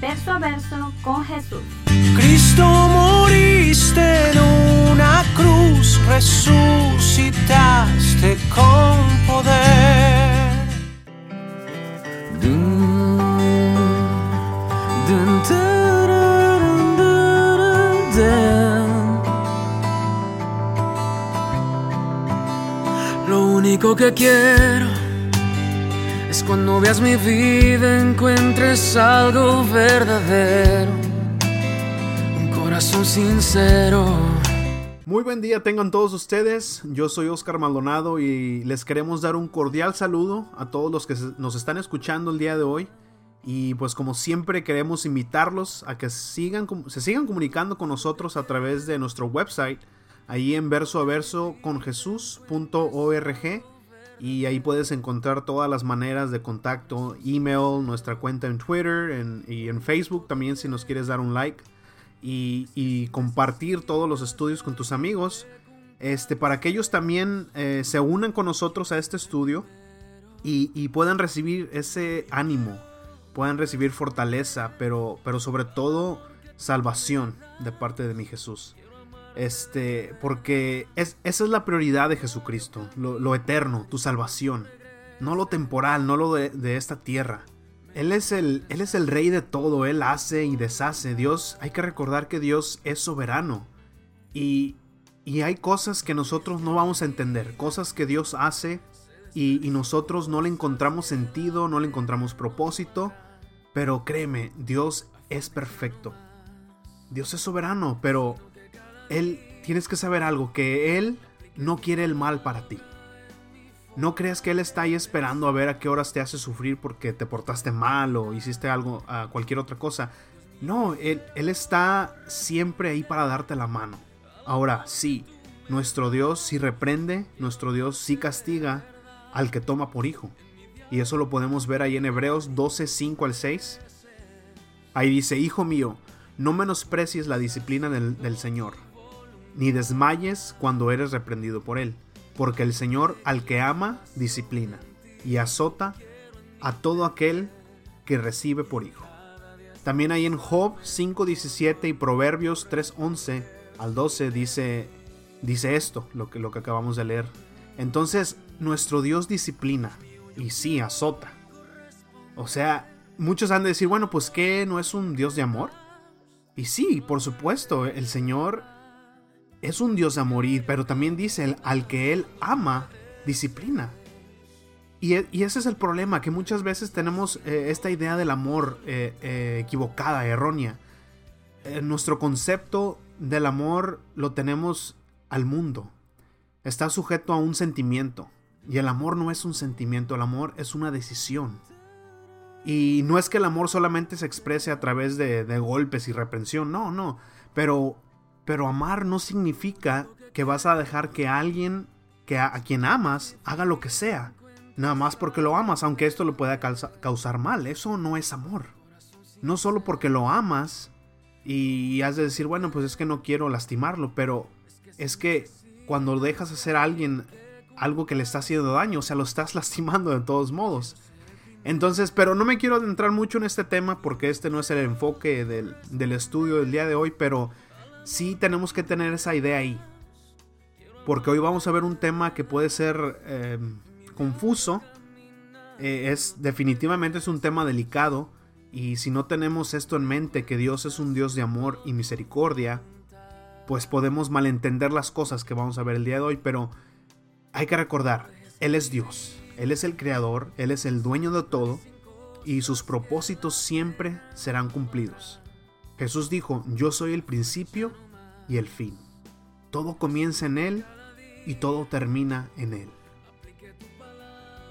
verso a verso con Jesús. Cristo moriste en una cruz, resucitaste con poder. Dun, dun. Lo único que quiero es cuando veas mi vida encuentres algo verdadero, un corazón sincero. Muy buen día tengan todos ustedes, yo soy Oscar Maldonado y les queremos dar un cordial saludo a todos los que nos están escuchando el día de hoy. Y pues como siempre queremos invitarlos a que sigan, se sigan comunicando con nosotros a través de nuestro website, ahí en verso a verso con y ahí puedes encontrar todas las maneras de contacto, email, nuestra cuenta en Twitter en- y en Facebook también si nos quieres dar un like y, compartir todos los estudios con tus amigos. Este, para que ellos también eh, se unan con nosotros a este estudio y, y puedan recibir ese ánimo, puedan recibir fortaleza, pero, pero sobre todo salvación de parte de mi Jesús. Este, porque es, esa es la prioridad de Jesucristo, lo, eterno, tu salvación, no lo temporal, no lo de, de esta tierra. Él es, el, él es el rey de todo, Él hace y deshace. Dios, hay que recordar que Dios es soberano. Y, y hay cosas que nosotros no vamos a entender, cosas que Dios hace y, y nosotros no le encontramos sentido, no le encontramos propósito. Pero créeme, Dios es perfecto. Dios es soberano, pero Él, tienes que saber algo, que Él no quiere el mal para ti. No creas que Él está ahí esperando a ver a qué horas te hace sufrir porque te portaste mal o hiciste algo, a cualquier otra cosa. No, él, está siempre ahí para darte la mano. Ahora, sí, nuestro Dios sí reprende, nuestro Dios sí castiga al que toma por hijo. Y eso lo podemos ver ahí en Hebreos 12, 5 al 6. Ahí dice, Hijo mío, no menosprecies la disciplina del Señor, ni desmayes cuando eres reprendido por Él, porque el Señor al que ama, disciplina, y azota a todo aquel que recibe por hijo. También ahí en Job 5.17 y Proverbios 3.11 al 12 dice, dice esto, lo que, lo que acabamos de leer. Entonces, nuestro Dios disciplina y sí azota. O sea, muchos han de decir, bueno, pues ¿qué? ¿No es un Dios de amor? Y sí, por supuesto, el Señor es un Dios amor, y- pero también dice, el- al que Él ama, disciplina. Y, e- y ese es el problema, que muchas veces tenemos eh, esta idea del amor eh, eh, equivocada, errónea. Nuestro concepto del amor lo tenemos al mundo. Está sujeto a un sentimiento. Y el amor no es un sentimiento, el amor es una decisión. Y no es que el amor solamente se exprese a través de, de golpes y reprensión, no, no. Pero, pero amar no significa que vas a dejar que alguien que a, quien amas haga lo que sea. Nada más porque lo amas, aunque esto le pueda causa- causar mal. Eso no es amor. No solo porque lo amas y has de decir, bueno, pues es que no quiero lastimarlo, pero es que cuando dejas hacer a alguien algo que le está haciendo daño, o sea, lo estás lastimando de todos modos. Entonces, pero no me quiero adentrar mucho en este tema porque este no es el enfoque del, del estudio del día de hoy, pero sí tenemos que tener esa idea ahí. Porque hoy vamos a ver un tema que puede ser eh, confuso. Eh, es definitivamente es un tema delicado. Y si no tenemos esto en mente, que Dios es un Dios de amor y misericordia, pues podemos malentender las cosas que vamos a ver el día de hoy. Pero hay que recordar, Él es Dios. Él es el creador, Él es el dueño de todo y sus propósitos siempre serán cumplidos. Jesús dijo, yo soy el principio y el fin. Todo comienza en Él y todo termina en Él.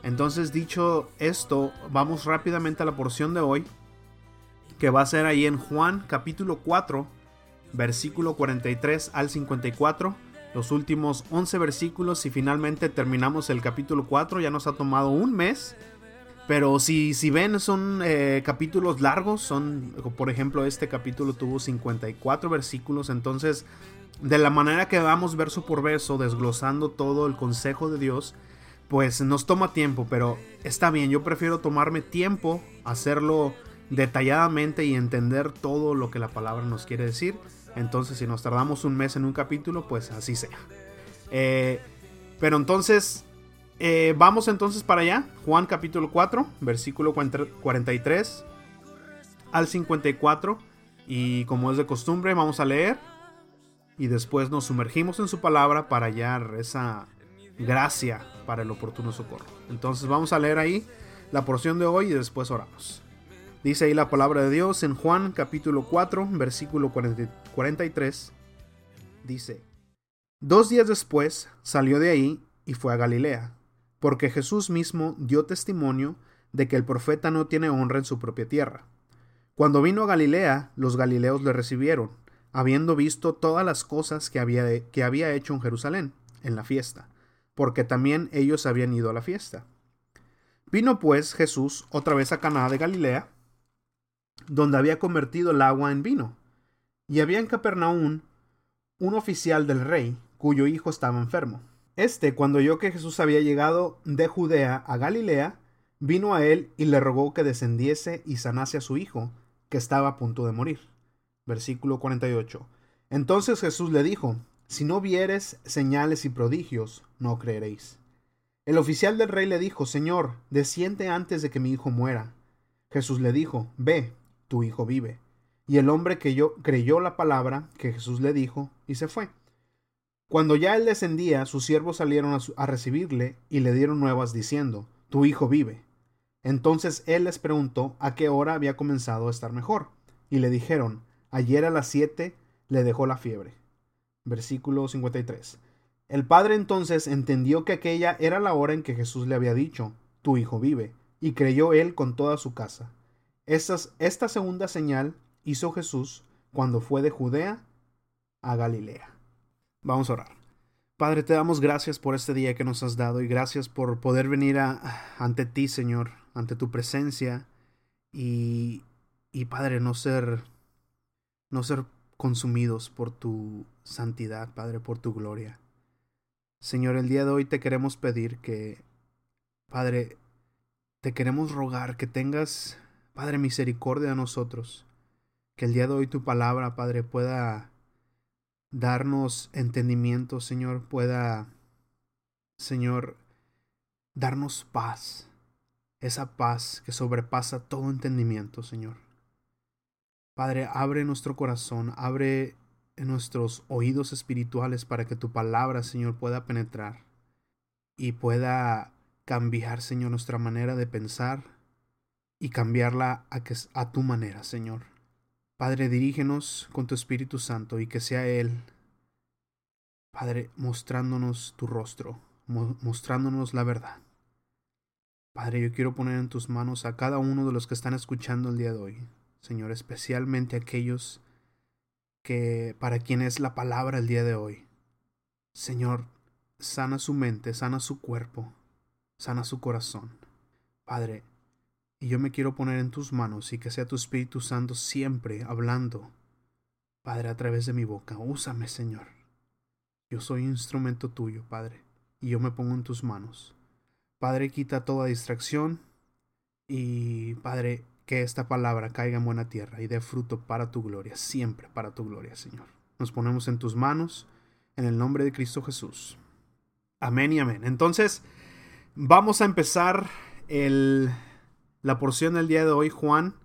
Entonces, dicho esto, vamos rápidamente a la porción de hoy. que va a ser ahí en Juan capítulo 4, versículo 43 al 54. Los últimos 11 versículos y finalmente terminamos el capítulo 4. Ya nos ha tomado un mes. Pero si, si ven, son eh, capítulos largos. Son, por ejemplo, este capítulo tuvo 54 versículos. Entonces, de la manera que vamos verso por verso, desglosando todo el consejo de Dios, pues nos toma tiempo. Pero está bien, yo prefiero tomarme tiempo, hacerlo detalladamente y entender todo lo que la palabra nos quiere decir entonces, si nos tardamos un mes en un capítulo, pues así sea. Eh, pero entonces, eh, vamos entonces para allá. Juan capítulo 4, versículo 43 al 54. Y como es de costumbre, vamos a leer. Y después nos sumergimos en su palabra para hallar esa gracia para el oportuno socorro. Entonces vamos a leer ahí la porción de hoy y después oramos. Dice ahí la palabra de Dios en Juan capítulo 4, versículo 43. Dice, Dos días después salió de ahí y fue a Galilea, porque Jesús mismo dio testimonio de que el profeta no tiene honra en su propia tierra. Cuando vino a Galilea, los galileos le recibieron, habiendo visto todas las cosas que había, que había hecho en Jerusalén, en la fiesta, porque también ellos habían ido a la fiesta. Vino pues Jesús otra vez a Caná de Galilea, donde había convertido el agua en vino. Y había en Capernaum un oficial del rey, cuyo hijo estaba enfermo. Este, cuando oyó que Jesús había llegado de Judea a Galilea, vino a él y le rogó que descendiese y sanase a su hijo, que estaba a punto de morir. Versículo 48. Entonces Jesús le dijo, Si no vieres señales y prodigios, no creeréis. El oficial del rey le dijo, Señor, desciende antes de que mi hijo muera. Jesús le dijo, Ve, tu hijo vive. Y el hombre creyó, creyó la palabra que Jesús le dijo y se fue. Cuando ya él descendía, sus siervos salieron a, recibirle y le dieron nuevas diciendo, Tu hijo vive. Entonces él les preguntó a qué hora había comenzado a estar mejor. Y le dijeron, Ayer a las siete le dejó la fiebre. Versículo 53. El padre entonces entendió que aquella era la hora en que Jesús le había dicho, Tu hijo vive, y creyó él con toda su casa esta segunda señal hizo Jesús cuando fue de Judea a Galilea. Vamos a orar. Padre, te damos gracias por este día que nos has dado y gracias por poder venir ante ti, Señor, ante tu presencia y, y Padre, no ser, no ser consumidos por tu santidad, Padre, por tu gloria. Señor, el día de hoy te queremos pedir que, Padre, te queremos rogar que tengas Padre, misericordia a nosotros. Que el día de hoy tu palabra, Padre, pueda darnos entendimiento, Señor, pueda, Señor, darnos paz. Esa paz que sobrepasa todo entendimiento, Señor. Padre, abre nuestro corazón, abre nuestros oídos espirituales para que tu palabra, Señor, pueda penetrar y pueda cambiar, Señor, nuestra manera de pensar, y cambiarla a, que, a tu manera, Señor. Padre, dirígenos con tu Espíritu Santo y que sea Él, Padre, mostrándonos tu rostro, mostrándonos la verdad. Padre, yo quiero poner en tus manos a cada uno de los que están escuchando el día de hoy, Señor, especialmente aquellos que para quien es la palabra el día de hoy. Señor, sana su mente, sana su cuerpo, sana su corazón. Padre, y yo me quiero poner en tus manos y que sea tu Espíritu Santo siempre hablando, Padre, a través de mi boca. Úsame, Señor. Yo soy instrumento tuyo, Padre, y yo me pongo en tus manos. Padre, quita toda distracción y, Padre, que esta palabra caiga en buena tierra y dé fruto para tu gloria, siempre para tu gloria, Señor. Nos ponemos en tus manos, en el nombre de Cristo Jesús. Amén y amén. Entonces, vamos a empezar el la porción del día de hoy, Juan.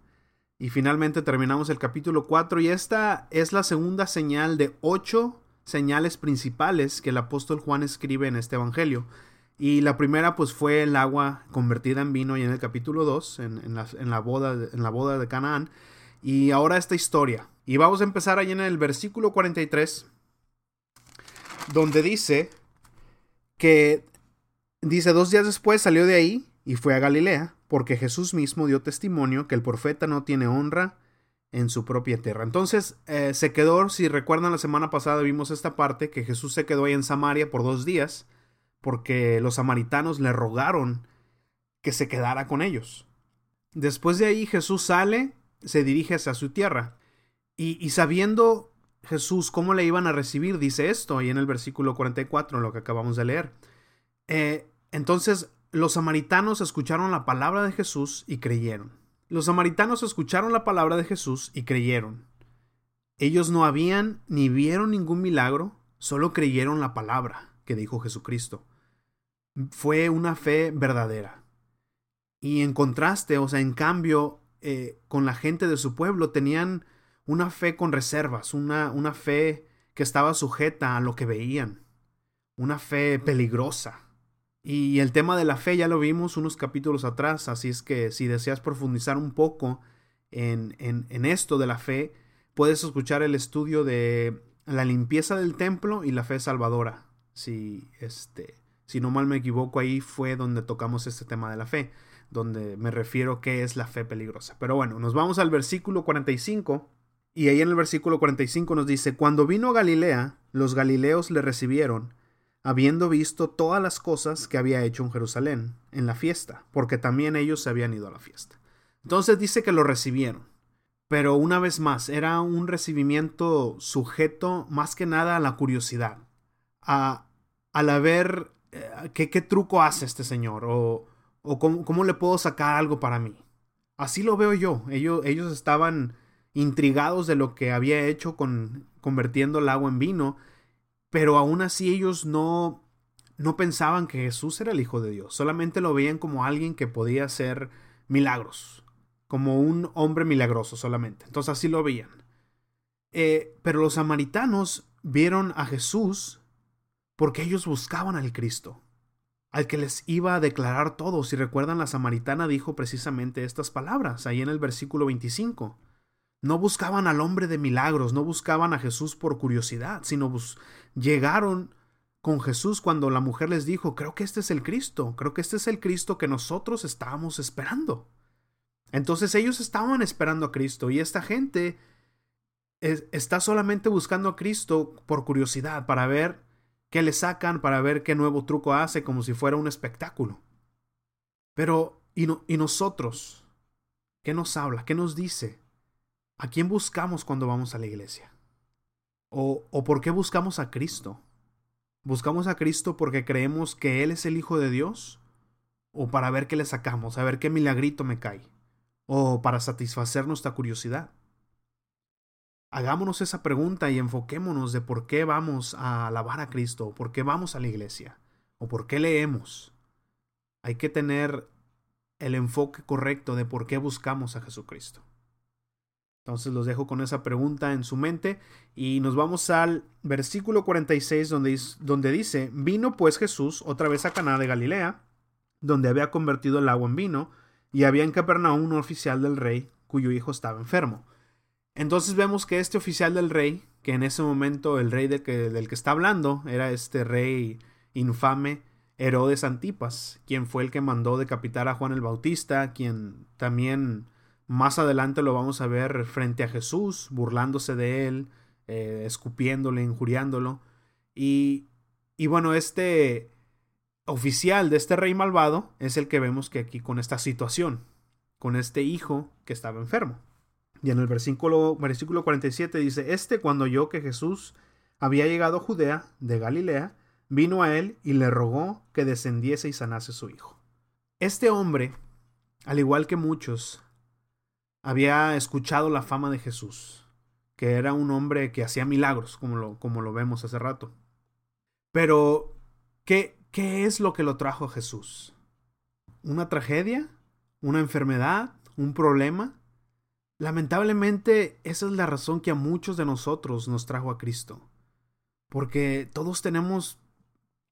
Y finalmente terminamos el capítulo 4 y esta es la segunda señal de ocho señales principales que el apóstol Juan escribe en este Evangelio. Y la primera pues fue el agua convertida en vino y en el capítulo 2, en, la, boda, en la boda de Canaán. Y ahora esta historia. Y vamos a empezar ahí en el versículo 43, donde dice que, dice, dos días después salió de ahí y fue a Galilea porque Jesús mismo dio testimonio que el profeta no tiene honra en su propia tierra. Entonces eh, se quedó, si recuerdan la semana pasada vimos esta parte, que Jesús se quedó ahí en Samaria por dos días, porque los samaritanos le rogaron que se quedara con ellos. Después de ahí Jesús sale, se dirige hacia su tierra, y, sabiendo Jesús cómo le iban a recibir, dice esto ahí en el versículo 44, en lo que acabamos de leer. Eh, entonces los samaritanos escucharon la palabra de Jesús y creyeron. Los samaritanos escucharon la palabra de Jesús y creyeron. Ellos no habían ni vieron ningún milagro, solo creyeron la palabra que dijo Jesucristo. Fue una fe verdadera. Y en contraste, o sea, en cambio, eh, con la gente de su pueblo tenían una fe con reservas, una, una fe que estaba sujeta a lo que veían, una fe peligrosa. Y el tema de la fe ya lo vimos unos capítulos atrás, así es que si deseas profundizar un poco en, en, esto de la fe, puedes escuchar el estudio de la limpieza del templo y la fe salvadora. Si, este, si no mal me equivoco, ahí fue donde tocamos este tema de la fe, donde me refiero qué es la fe peligrosa. Pero bueno, nos vamos al versículo 45 y ahí en el versículo 45 nos dice, cuando vino a Galilea, los galileos le recibieron habiendo visto todas las cosas que había hecho en Jerusalén, en la fiesta, porque también ellos se habían ido a la fiesta. Entonces dice que lo recibieron. Pero una vez más, era un recibimiento sujeto más que nada a la curiosidad, a, al ver eh, qué, qué, truco hace este señor o, o cómo, cómo, le puedo sacar algo para mí. Así lo veo yo. Ellos, ellos estaban intrigados de lo que había hecho con convirtiendo el agua en vino pero aún así ellos no, no pensaban que Jesús era el Hijo de Dios, solamente lo veían como alguien que podía hacer milagros, como un hombre milagroso solamente. Entonces así lo veían. Eh, pero los samaritanos vieron a Jesús porque ellos buscaban al Cristo, al que les iba a declarar todo. Si recuerdan, la samaritana dijo precisamente estas palabras ahí en el versículo 25. No buscaban al hombre de milagros, no buscaban a Jesús por curiosidad, sino llegaron con Jesús cuando la mujer les dijo, creo que este es el Cristo, creo que este es el Cristo que nosotros estábamos esperando. Entonces ellos estaban esperando a Cristo y esta gente está solamente buscando a Cristo por curiosidad, para ver qué le sacan, para ver qué nuevo truco hace, como si fuera un espectáculo. Pero, ¿y, y nosotros? ¿Qué nos habla? ¿Qué nos dice? ¿A quién buscamos cuando vamos a la iglesia? ¿O, ¿O por qué buscamos a Cristo? ¿Buscamos a Cristo porque creemos que Él es el Hijo de Dios? ¿O para ver qué le sacamos, a ver qué milagrito me cae? ¿O para satisfacer nuestra curiosidad? Hagámonos esa pregunta y enfoquémonos de por qué vamos a alabar a Cristo, o por qué vamos a la iglesia, o por qué leemos. Hay que tener el enfoque correcto de por qué buscamos a Jesucristo. Entonces los dejo con esa pregunta en su mente y nos vamos al versículo 46 donde, donde dice, vino pues Jesús otra vez a Caná de Galilea, donde había convertido el agua en vino, y había en Capernaum un oficial del rey cuyo hijo estaba enfermo. Entonces vemos que este oficial del rey, que en ese momento el rey que, del que está hablando era este rey infame Herodes Antipas, quien fue el que mandó decapitar a Juan el Bautista, quien también más adelante lo vamos a ver frente a Jesús, burlándose de él, eh, escupiéndole, injuriándolo. Y, y bueno, este oficial de este rey malvado es el que vemos que aquí con esta situación, con este hijo que estaba enfermo. Y en el versículo, versículo 47 dice, Este cuando oyó que Jesús había llegado a Judea, de Galilea, vino a él y le rogó que descendiese y sanase su hijo. Este hombre, al igual que muchos, había escuchado la fama de Jesús, que era un hombre que hacía milagros, como lo, como lo vemos hace rato. Pero, ¿qué, ¿qué es lo que lo trajo a Jesús? ¿Una tragedia? ¿Una enfermedad? ¿Un problema? Lamentablemente, esa es la razón que a muchos de nosotros nos trajo a Cristo. Porque todos tenemos,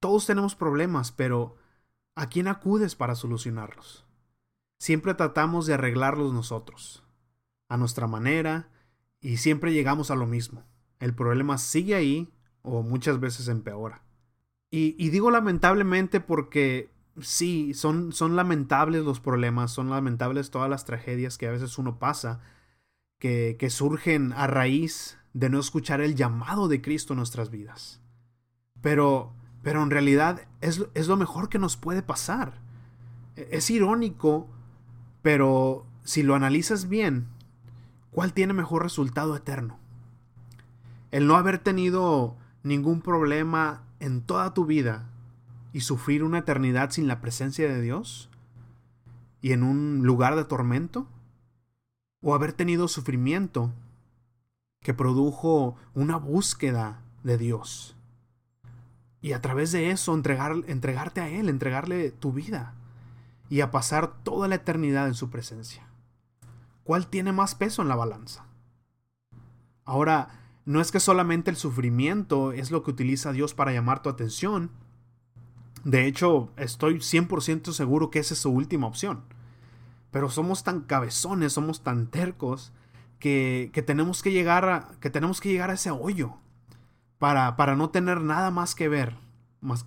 todos tenemos problemas, pero ¿a quién acudes para solucionarlos? Siempre tratamos de arreglarlos nosotros, a nuestra manera, y siempre llegamos a lo mismo. El problema sigue ahí o muchas veces empeora. Y, digo lamentablemente porque sí, son, son lamentables los problemas, son lamentables todas las tragedias que a veces uno pasa, que, que surgen a raíz de no escuchar el llamado de Cristo en nuestras vidas. Pero, pero en realidad es, es lo mejor que nos puede pasar. E, es irónico, pero si lo analizas bien, ¿cuál tiene mejor resultado eterno? El no haber tenido ningún problema en toda tu vida y sufrir una eternidad sin la presencia de Dios y en un lugar de tormento? ¿O haber tenido sufrimiento que produjo una búsqueda de Dios? Y a través de eso entregar, entregarte a Él, entregarle tu vida y a pasar toda la eternidad en su presencia. ¿Cuál tiene más peso en la balanza? Ahora, no es que solamente el sufrimiento es lo que utiliza Dios para llamar tu atención, de hecho, estoy 100% seguro que esa es su última opción. Pero somos tan cabezones, somos tan tercos, que, que, tenemos, que, llegar a, que tenemos que llegar a ese hoyo para, para no tener nada más que ver, más,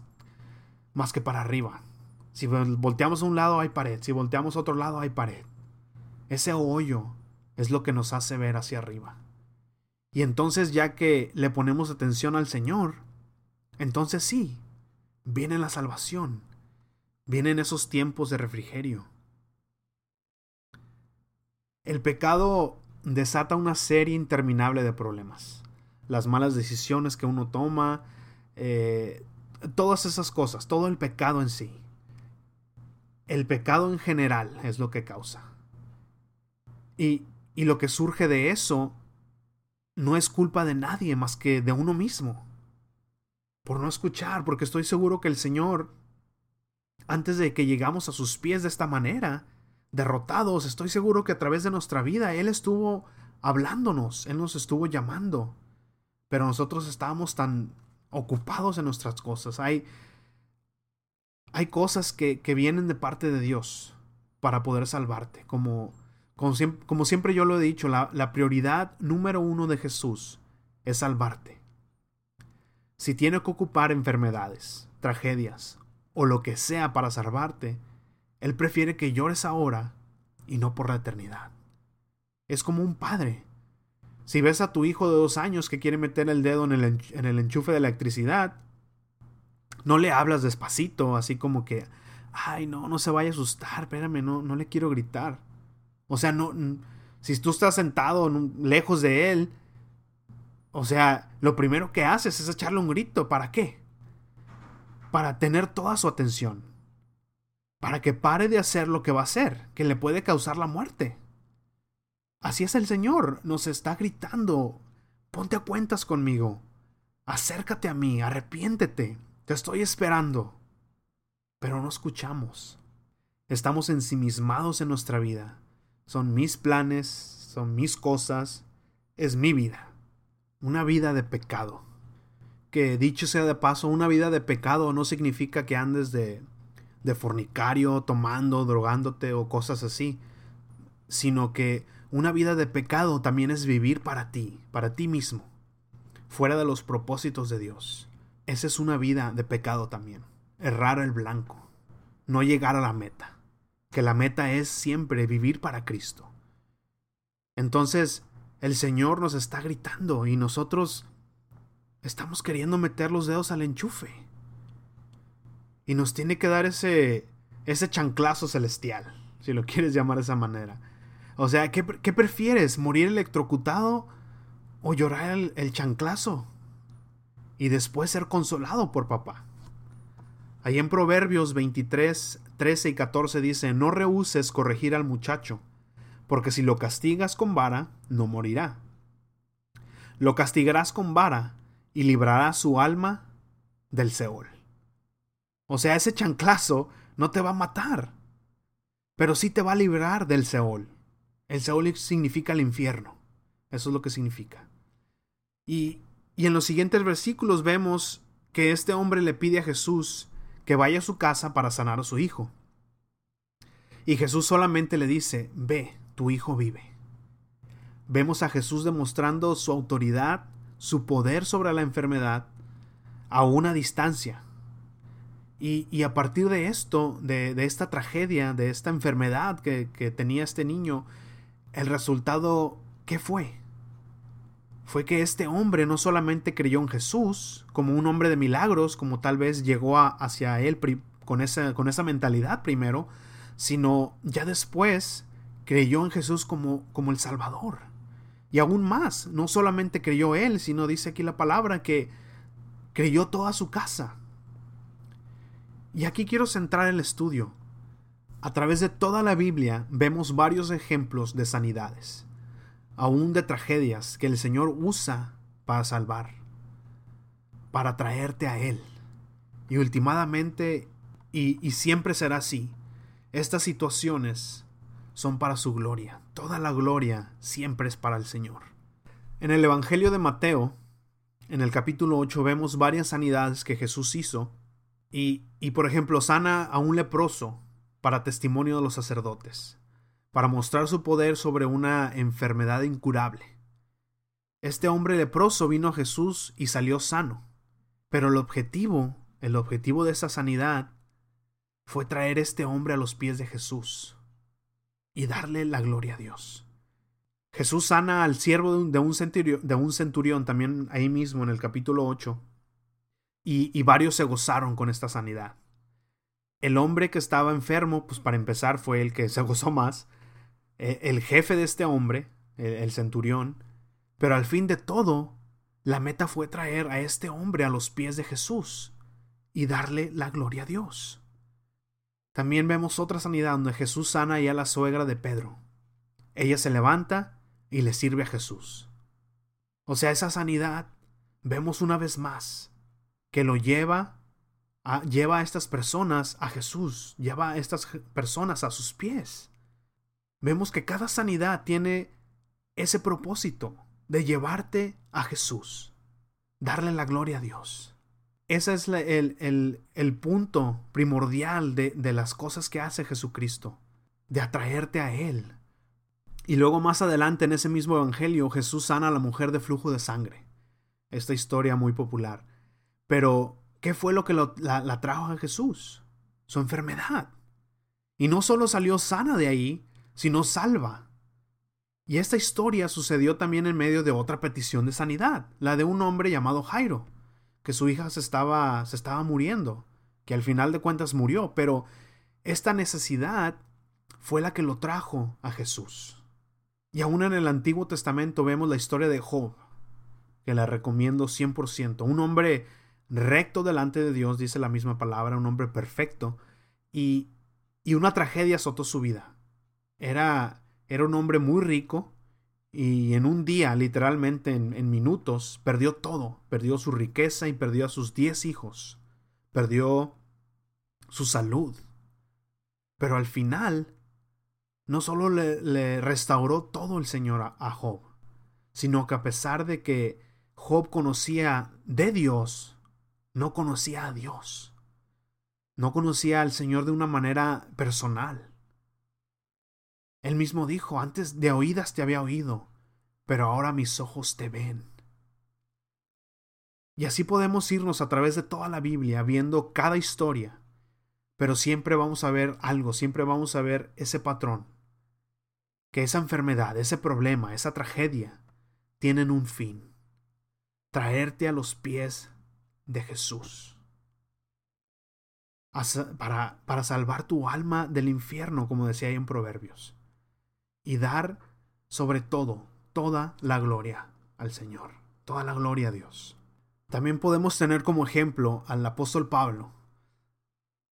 más que para arriba. Si volteamos a un lado hay pared, si volteamos a otro lado hay pared. Ese hoyo es lo que nos hace ver hacia arriba. Y entonces ya que le ponemos atención al Señor, entonces sí, viene la salvación, vienen esos tiempos de refrigerio. El pecado desata una serie interminable de problemas. Las malas decisiones que uno toma, eh, todas esas cosas, todo el pecado en sí. El pecado en general es lo que causa. Y, y lo que surge de eso no es culpa de nadie más que de uno mismo por no escuchar, porque estoy seguro que el Señor, antes de que llegamos a sus pies de esta manera, derrotados, estoy seguro que a través de nuestra vida Él estuvo hablándonos, Él nos estuvo llamando, pero nosotros estábamos tan ocupados en nuestras cosas. Hay, hay cosas que, vienen de parte de Dios para poder salvarte, como, como, siempre, yo lo he dicho, la, prioridad número uno de Jesús es salvarte. Si tiene que ocupar enfermedades, tragedias o lo que sea para salvarte, Él prefiere que llores ahora y no por la eternidad. Es como un padre. Si ves a tu hijo de dos años que quiere meter el dedo en el enchufe de electricidad, no le hablas despacito, así como que, ay, no, no se vaya a asustar, espérame, no, no le quiero gritar. O sea, no, si tú estás sentado lejos de él o sea, lo primero que haces es echarle un grito. ¿Para qué? Para tener toda su atención. Para que pare de hacer lo que va a hacer, que le puede causar la muerte. Así es el Señor, nos está gritando. Ponte a cuentas conmigo. Acércate a mí, arrepiéntete. Te estoy esperando. Pero no escuchamos. Estamos ensimismados en nuestra vida. Son mis planes, son mis cosas, es mi vida una vida de pecado. Que dicho sea de paso, una vida de pecado no significa que andes de, de fornicario, tomando, drogándote o cosas así, sino que una vida de pecado también es vivir para ti, para ti mismo, fuera de los propósitos de Dios. Esa es una vida de pecado también. Errar el blanco, no llegar a la meta, que la meta es siempre vivir para Cristo. Entonces, el Señor nos está gritando y nosotros estamos queriendo meter los dedos al enchufe. Y nos tiene que dar ese, ese chanclazo celestial, si lo quieres llamar de esa manera. O sea, ¿qué, prefieres? ¿Morir electrocutado o llorar el, el chanclazo? Y después ser consolado por papá. Ahí en Proverbios 23, 13 y 14 dice, no rehuses corregir al muchacho porque si lo castigas con vara, no morirá. Lo castigarás con vara y librarás su alma del Seol. O sea, ese chanclazo no te va a matar, pero sí te va a librar del Seol. El Seol significa el infierno. Eso es lo que significa. Y, y en los siguientes versículos vemos que este hombre le pide a Jesús que vaya a su casa para sanar a su hijo. Y Jesús solamente le dice, ve, tu hijo vive. Vemos a Jesús demostrando su autoridad, su poder sobre la enfermedad a una distancia. Y, a partir de esto, de, esta tragedia, de esta enfermedad que, que tenía este niño, el resultado ¿qué fue? Fue que este hombre no solamente creyó en Jesús como un hombre de milagros, como tal vez llegó hacia él con esa, con esa mentalidad primero, sino ya después creyó en Jesús como, como el Salvador. Y aún más, no solamente creyó él, sino dice aquí la palabra que creyó toda su casa. Y aquí quiero centrar el estudio. A través de toda la Biblia vemos varios ejemplos de sanidades, aún de tragedias que el Señor usa para salvar, para traerte a Él. Y últimamente, y, y siempre será así, estas situaciones son para su gloria. Toda la gloria siempre es para el Señor. En el Evangelio de Mateo, en el capítulo 8, vemos varias sanidades que Jesús hizo. Y, y por ejemplo, sana a un leproso para testimonio de los sacerdotes, para mostrar su poder sobre una enfermedad incurable. Este hombre leproso vino a Jesús y salió sano. Pero el objetivo, el objetivo de esa sanidad, fue traer este hombre a los pies de Jesús y darle la gloria a Dios. Jesús sana al siervo de un, centurión, también ahí mismo en el capítulo 8 y, varios se gozaron con esta sanidad. El hombre que estaba enfermo, pues para empezar fue el que se gozó más, el jefe de este hombre, el centurión, pero al fin de todo, la meta fue traer a este hombre a los pies de Jesús y darle la gloria a Dios. También vemos otra sanidad donde Jesús sana ya a la suegra de Pedro. Ella se levanta y le sirve a Jesús. O sea, esa sanidad vemos una vez más que lo lleva a, lleva a estas personas a Jesús, lleva a estas personas a sus pies. Vemos que cada sanidad tiene ese propósito de llevarte a Jesús, darle la gloria a Dios. Ese es el, punto primordial de, de las cosas que hace Jesucristo, de atraerte a Él. Y luego más adelante en ese mismo Evangelio Jesús sana a la mujer de flujo de sangre. Esta historia muy popular. Pero, ¿qué fue lo que la, la, trajo a Jesús? Su enfermedad. Y no solo salió sana de ahí, sino salva. Y esta historia sucedió también en medio de otra petición de sanidad, la de un hombre llamado Jairo que su hija se estaba, se estaba muriendo, que al final de cuentas murió, pero esta necesidad fue la que lo trajo a Jesús. Y aún en el Antiguo Testamento vemos la historia de Job, que la recomiendo 100%. Un hombre recto delante de Dios, dice la misma palabra, un hombre perfecto, y, y una tragedia azotó su vida. Era, era un hombre muy rico, y en un día, literalmente en, minutos, perdió todo. Perdió su riqueza y perdió a sus diez hijos. Perdió su salud. Pero al final, no solo le, restauró todo el Señor a, Job, sino que a pesar de que Job conocía de Dios, no conocía a Dios. No conocía al Señor de una manera personal. Él mismo dijo, antes de oídas te había oído, pero ahora mis ojos te ven. Y así podemos irnos a través de toda la Biblia viendo cada historia, pero siempre vamos a ver algo, siempre vamos a ver ese patrón, que esa enfermedad, ese problema, esa tragedia, tienen un fin, traerte a los pies de Jesús para, para salvar tu alma del infierno, como decía ahí en Proverbios y dar sobre todo toda la gloria al Señor, toda la gloria a Dios. También podemos tener como ejemplo al apóstol Pablo.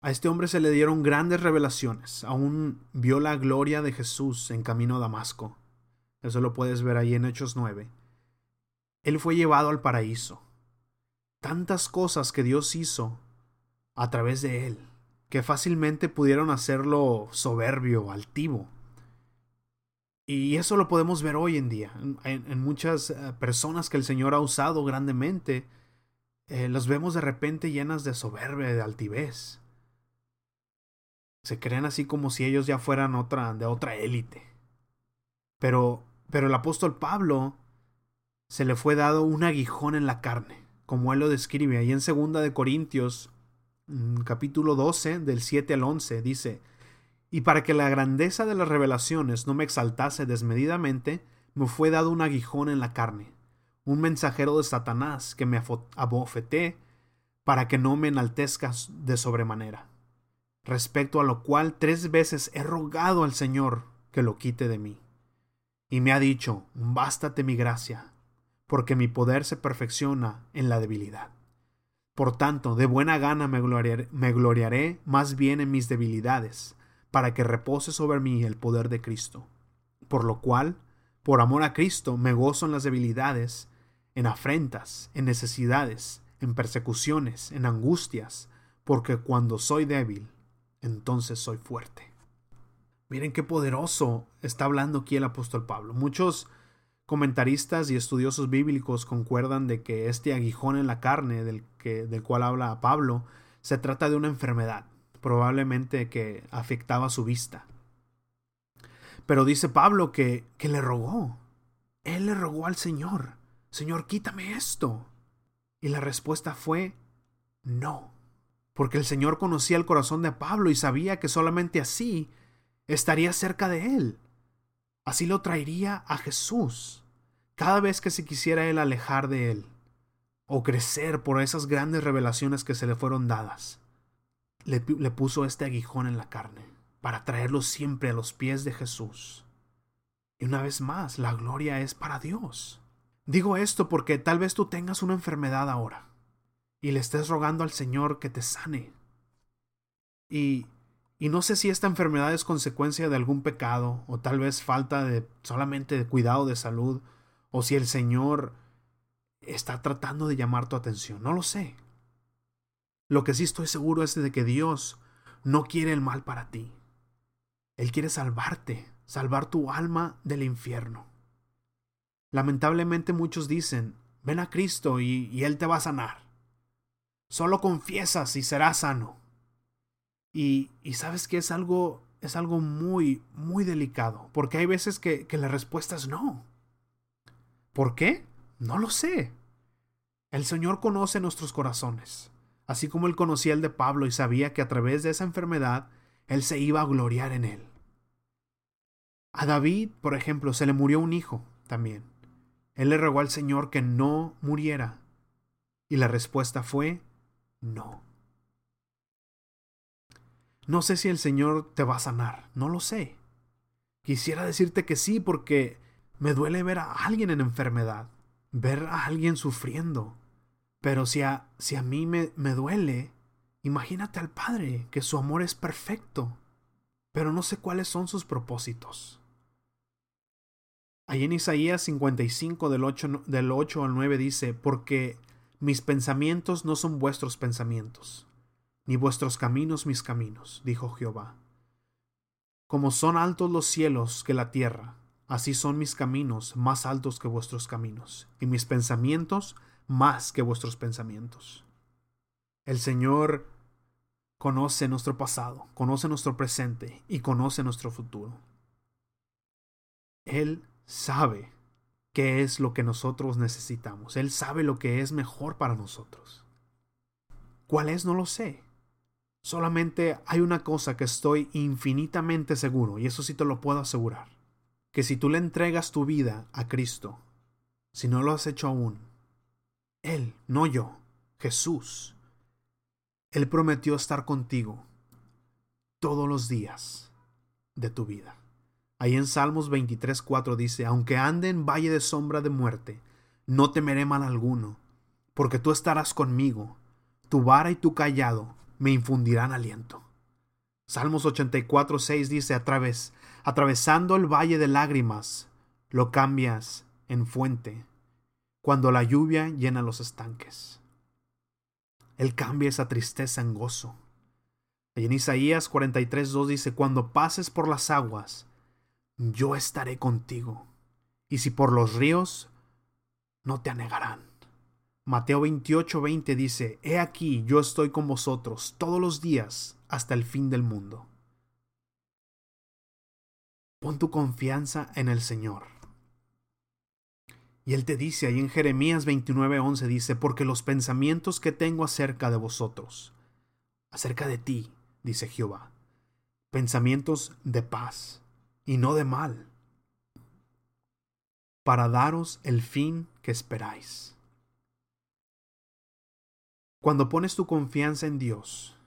A este hombre se le dieron grandes revelaciones, aún vio la gloria de Jesús en camino a Damasco. Eso lo puedes ver ahí en Hechos 9. Él fue llevado al paraíso. Tantas cosas que Dios hizo a través de él, que fácilmente pudieron hacerlo soberbio, altivo. Y eso lo podemos ver hoy en día, en, muchas eh, personas que el Señor ha usado grandemente. Eh, los vemos de repente llenas de soberbia, de altivez. Se creen así como si ellos ya fueran otra, de otra élite. Pero, pero el apóstol Pablo se le fue dado un aguijón en la carne, como él lo describe ahí en 2 de Corintios, mm, capítulo 12, del 7 al 11, dice, y para que la grandeza de las revelaciones no me exaltase desmedidamente, me fue dado un aguijón en la carne, un mensajero de Satanás que me abofeté para que no me enaltezcas de sobremanera. Respecto a lo cual tres veces he rogado al Señor que lo quite de mí. Y me ha dicho, bástate mi gracia, porque mi poder se perfecciona en la debilidad. Por tanto, de buena gana me gloriaré, me gloriaré más bien en mis debilidades, para que repose sobre mí el poder de Cristo. Por lo cual, por amor a Cristo, me gozo en las debilidades, en afrentas, en necesidades, en persecuciones, en angustias, porque cuando soy débil, entonces soy fuerte. Miren qué poderoso está hablando aquí el apóstol Pablo. Muchos comentaristas y estudiosos bíblicos concuerdan de que este aguijón en la carne del, que, del cual habla Pablo se trata de una enfermedad, probablemente que afectaba su vista. Pero dice Pablo que, que le rogó. Él le rogó al Señor, Señor, quítame esto. Y la respuesta fue no, porque el Señor conocía el corazón de Pablo y sabía que solamente así estaría cerca de él. Así lo traería a Jesús cada vez que se quisiera él alejar de él o crecer por esas grandes revelaciones que se le fueron dadas. Le, puso este aguijón en la carne para traerlo siempre a los pies de Jesús. Y una vez más, la gloria es para Dios. Digo esto porque tal vez tú tengas una enfermedad ahora y le estés rogando al Señor que te sane. Y y no sé si esta enfermedad es consecuencia de algún pecado o tal vez falta de solamente de cuidado de salud o si el Señor está tratando de llamar tu atención. No lo sé. Lo que sí estoy seguro es de que Dios no quiere el mal para ti. Él quiere salvarte, salvar tu alma del infierno. Lamentablemente muchos dicen, ven a Cristo y, Él te va a sanar. Solo confiesas y serás sano. Y, sabes que es algo, es algo muy, muy delicado, porque hay veces que, que la respuesta es no. ¿Por qué? No lo sé. El Señor conoce nuestros corazones, así como Él conocía el de Pablo y sabía que a través de esa enfermedad Él se iba a gloriar en Él. A David, por ejemplo, se le murió un hijo también. Él le rogó al Señor que no muriera. Y la respuesta fue no. No sé si el Señor te va a sanar, no lo sé. Quisiera decirte que sí porque me duele ver a alguien en enfermedad, ver a alguien sufriendo. Pero si a, si a mí me, me duele, imagínate al Padre, que su amor es perfecto, pero no sé cuáles son sus propósitos. Ahí en Isaías 55 del 8, del 8 al 9 dice, porque mis pensamientos no son vuestros pensamientos ni vuestros caminos mis caminos, dijo Jehová. Como son altos los cielos que la tierra, así son mis caminos más altos que vuestros caminos, y mis pensamientos más que vuestros pensamientos. El Señor conoce nuestro pasado, conoce nuestro presente y conoce nuestro futuro. Él sabe qué es lo que nosotros necesitamos. Él sabe lo que es mejor para nosotros. ¿Cuál es? No lo sé. Solamente hay una cosa que estoy infinitamente seguro, y eso sí te lo puedo asegurar, que si tú le entregas tu vida a Cristo, si no lo has hecho aún, Él, no yo, Jesús, Él prometió estar contigo todos los días de tu vida. Ahí en Salmos 23.4 dice, aunque ande en valle de sombra de muerte, no temeré mal alguno, porque tú estarás conmigo, tu vara y tu callado me infundirán aliento. Salmos 84, 6 dice, a través, atravesando el valle de lágrimas, lo cambias en fuente, cuando la lluvia llena los estanques. Él cambia esa tristeza en gozo. Y en Isaías 43, 2 dice, cuando pases por las aguas, yo estaré contigo, y si por los ríos, no te anegarán. Mateo 28, 20 dice, He aquí yo estoy con vosotros todos los días hasta el fin del mundo. Pon tu confianza en el Señor. Y Él te dice ahí en Jeremías 29, 11 dice, Porque los pensamientos que tengo acerca de vosotros, acerca de ti, dice Jehová, pensamientos de paz y no de mal, para daros el fin que esperáis. Cuando pones tu confianza en Dios,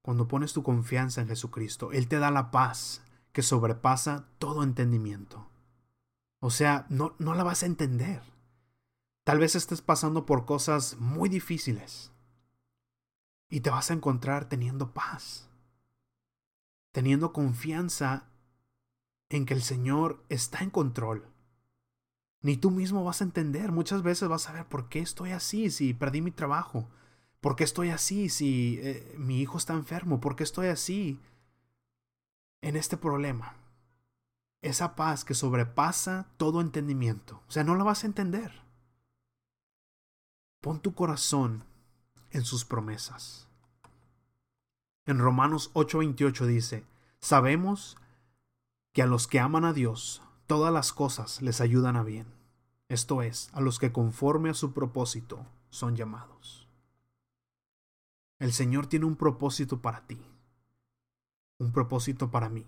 cuando pones tu confianza en Jesucristo, Él te da la paz que sobrepasa todo entendimiento. O sea, no, no la vas a entender. Tal vez estés pasando por cosas muy difíciles y te vas a encontrar teniendo paz, teniendo confianza en que el Señor está en control. Ni tú mismo vas a entender. Muchas veces vas a ver por qué estoy así si perdí mi trabajo. ¿Por qué estoy así si eh, mi hijo está enfermo? ¿Por qué estoy así en este problema? Esa paz que sobrepasa todo entendimiento. O sea, no la vas a entender. Pon tu corazón en sus promesas. En Romanos 8:28 dice, sabemos que a los que aman a Dios, todas las cosas les ayudan a bien. Esto es, a los que conforme a su propósito son llamados. El Señor tiene un propósito para ti, un propósito para mí.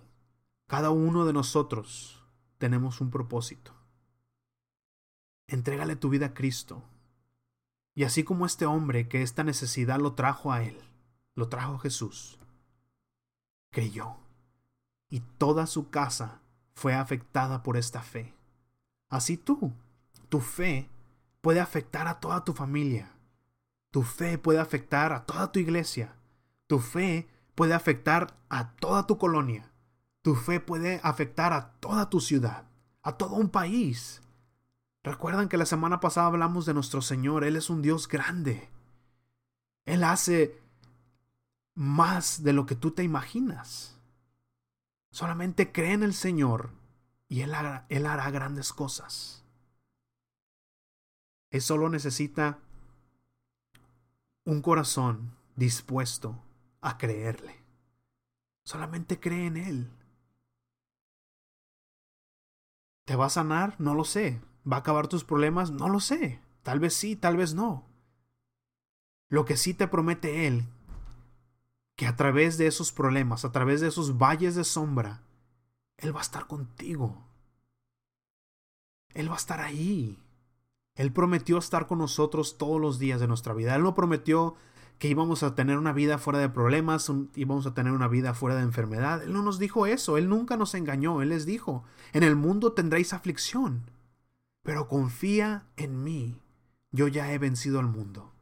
Cada uno de nosotros tenemos un propósito. Entrégale tu vida a Cristo. Y así como este hombre que esta necesidad lo trajo a Él, lo trajo Jesús, creyó y toda su casa fue afectada por esta fe. Así tú, tu fe puede afectar a toda tu familia. Tu fe puede afectar a toda tu iglesia. Tu fe puede afectar a toda tu colonia. Tu fe puede afectar a toda tu ciudad, a todo un país. Recuerdan que la semana pasada hablamos de nuestro Señor. Él es un Dios grande. Él hace más de lo que tú te imaginas. Solamente cree en el Señor y Él hará, Él hará grandes cosas. Él solo necesita un corazón dispuesto a creerle. Solamente cree en Él. ¿Te va a sanar? No lo sé. ¿Va a acabar tus problemas? No lo sé. Tal vez sí, tal vez no. Lo que sí te promete Él que a través de esos problemas, a través de esos valles de sombra, Él va a estar contigo. Él va a estar ahí. Él prometió estar con nosotros todos los días de nuestra vida. Él no prometió que íbamos a tener una vida fuera de problemas, íbamos a tener una vida fuera de enfermedad. Él no nos dijo eso, Él nunca nos engañó. Él les dijo, en el mundo tendréis aflicción, pero confía en mí, yo ya he vencido al mundo.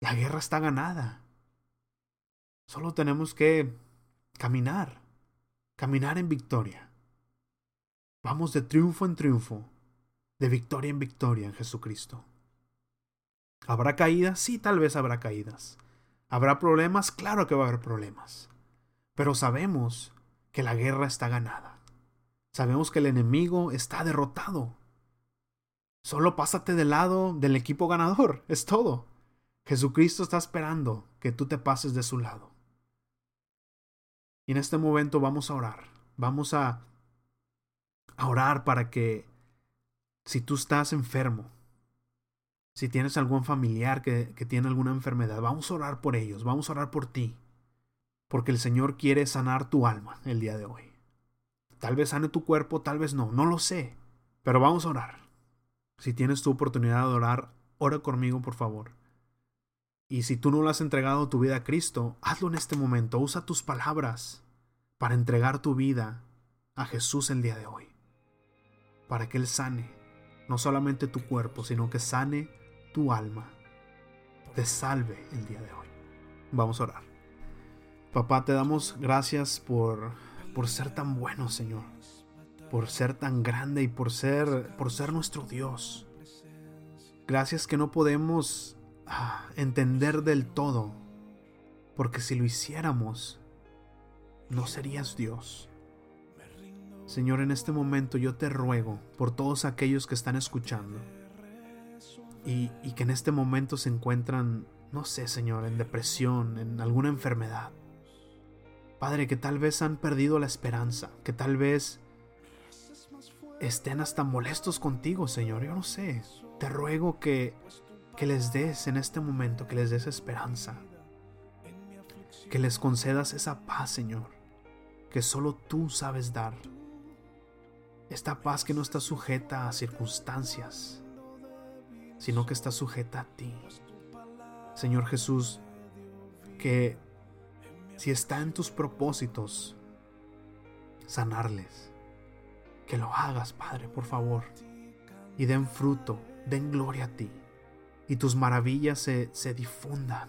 La guerra está ganada. Solo tenemos que caminar, caminar en victoria. Vamos de triunfo en triunfo, de victoria en victoria en Jesucristo. ¿Habrá caídas? Sí, tal vez habrá caídas. ¿Habrá problemas? Claro que va a haber problemas. Pero sabemos que la guerra está ganada. Sabemos que el enemigo está derrotado. Solo pásate del lado del equipo ganador, es todo. Jesucristo está esperando que tú te pases de su lado. Y en este momento vamos a orar. Vamos a, a orar para que si tú estás enfermo, si tienes algún familiar que, que tiene alguna enfermedad, vamos a orar por ellos, vamos a orar por ti. Porque el Señor quiere sanar tu alma el día de hoy. Tal vez sane tu cuerpo, tal vez no, no lo sé. Pero vamos a orar. Si tienes tu oportunidad de orar, ora conmigo, por favor. Y si tú no le has entregado tu vida a Cristo, hazlo en este momento. Usa tus palabras para entregar tu vida a Jesús el día de hoy. Para que Él sane no solamente tu cuerpo, sino que sane tu alma. Te salve el día de hoy. Vamos a orar. Papá, te damos gracias por, por ser tan bueno, Señor. Por ser tan grande y por ser, por ser nuestro Dios. Gracias que no podemos entender del todo, porque si lo hiciéramos, no serías Dios. Señor, en este momento yo te ruego por todos aquellos que están escuchando y, que en este momento se encuentran, no sé, Señor, en depresión, en alguna enfermedad. Padre, que tal vez han perdido la esperanza, que tal vez estén hasta molestos contigo, Señor, yo no sé. Te ruego que que les des en este momento, que les des esperanza, que les concedas esa paz, Señor, que solo tú sabes dar. esta paz que no está sujeta a circunstancias, sino que está sujeta a ti. Señor Jesús, que si está en tus propósitos sanarles, que lo hagas, Padre, por favor, y den fruto, den gloria a ti, y tus maravillas se, se difundan.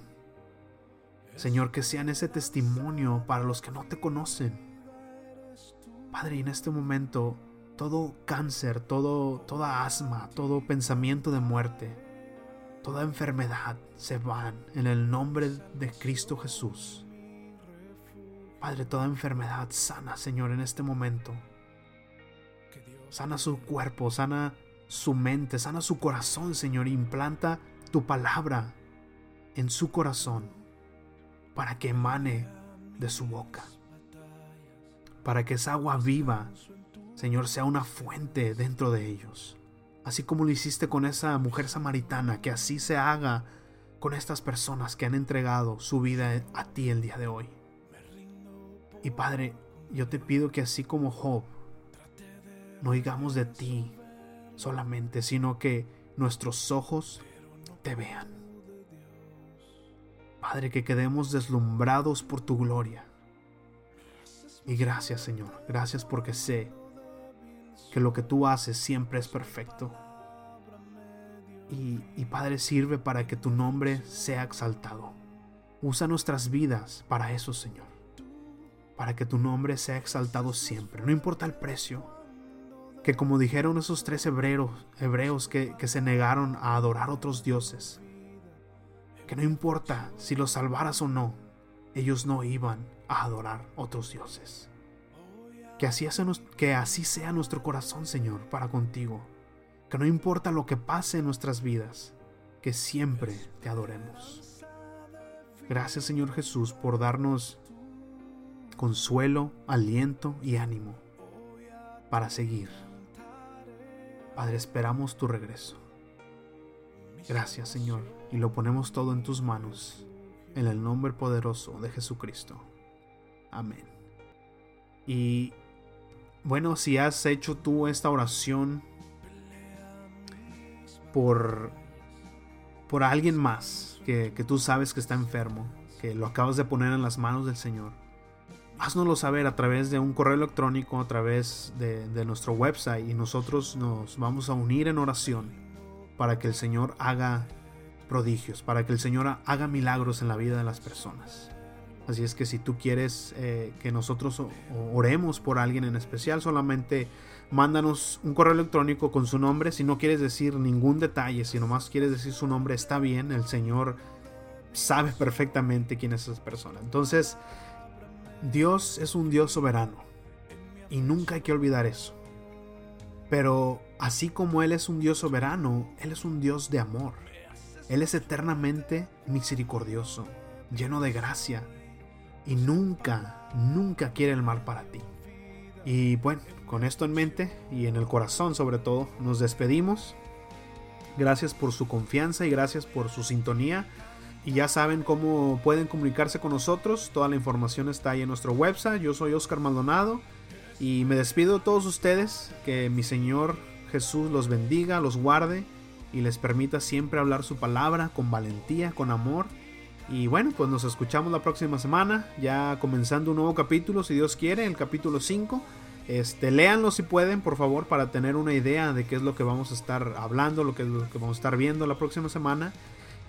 Señor, que sean ese testimonio para los que no te conocen. Padre, en este momento, todo cáncer, todo, toda asma, todo pensamiento de muerte, toda enfermedad se van en el nombre de Cristo Jesús. Padre, toda enfermedad sana, Señor, en este momento. Sana su cuerpo, sana su mente, sana su corazón, Señor. Implanta tu palabra en su corazón para que emane de su boca. Para que esa agua viva, Señor, sea una fuente dentro de ellos. Así como lo hiciste con esa mujer samaritana, que así se haga con estas personas que han entregado su vida a ti el día de hoy. Y Padre, yo te pido que así como Job, no oigamos de ti solamente, sino que nuestros ojos te vean. Padre, que quedemos deslumbrados por tu gloria. Y gracias Señor, gracias porque sé que lo que tú haces siempre es perfecto. Y, Padre sirve para que tu nombre sea exaltado. Usa nuestras vidas para eso, Señor. Para que tu nombre sea exaltado siempre, no importa el precio que como dijeron esos tres hebreos, hebreos que, que se negaron a adorar otros dioses, que no importa si los salvaras o no, ellos no iban a adorar otros dioses. Que así, sea nuestro corazón, Señor, para contigo. Que no importa lo que pase en nuestras vidas, que siempre te adoremos. Gracias, Señor Jesús, por darnos consuelo, aliento y ánimo para seguir Padre, esperamos tu regreso. Gracias Señor, y lo ponemos todo en tus manos, en el nombre poderoso de Jesucristo. Amén. Y bueno, si has hecho tú esta oración por, por alguien más que, que tú sabes que está enfermo, que lo acabas de poner en las manos del Señor, haznoslo saber a través de un correo electrónico, a través de, nuestro website y nosotros nos vamos a unir en oración para que el Señor haga prodigios, para que el Señor haga milagros en la vida de las personas. Así es que si tú quieres eh, que nosotros oremos por alguien en especial, solamente mándanos un correo electrónico con su nombre. Si no quieres decir ningún detalle, si nomás quieres decir su nombre, está bien. El Señor sabe perfectamente quién es esa persona. Entonces, Dios es un Dios soberano y nunca hay que olvidar eso. Pero así como Él es un Dios soberano, Él es un Dios de amor. Él es eternamente misericordioso, lleno de gracia y nunca, nunca quiere el mal para ti. Y bueno, con esto en mente y en el corazón sobre todo, nos despedimos. Gracias por su confianza y gracias por su sintonía. Y ya saben cómo pueden comunicarse con nosotros. Toda la información está ahí en nuestro website. Yo soy Oscar Maldonado. Y me despido de todos ustedes. Que mi Señor Jesús los bendiga, los guarde. Y les permita siempre hablar su palabra con valentía, con amor. Y bueno, pues nos escuchamos la próxima semana. Ya comenzando un nuevo capítulo, si Dios quiere, el capítulo 5. Este, léanlo si pueden, por favor, para tener una idea de qué es lo que vamos a estar hablando, lo que, lo que vamos a estar viendo la próxima semana.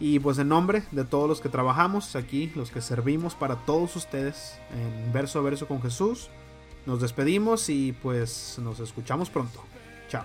Y pues en nombre de todos los que trabajamos aquí, los que servimos para todos ustedes en verso a verso con Jesús, nos despedimos y pues nos escuchamos pronto. Chao.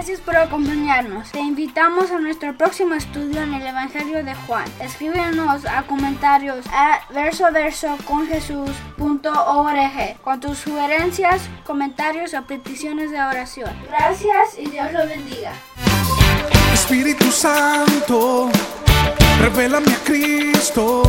Gracias por acompañarnos. Te invitamos a nuestro próximo estudio en el Evangelio de Juan. Escríbenos a comentarios a verso verso con con tus sugerencias, comentarios o peticiones de oración. Gracias y Dios lo bendiga. Espíritu Santo, revélame a Cristo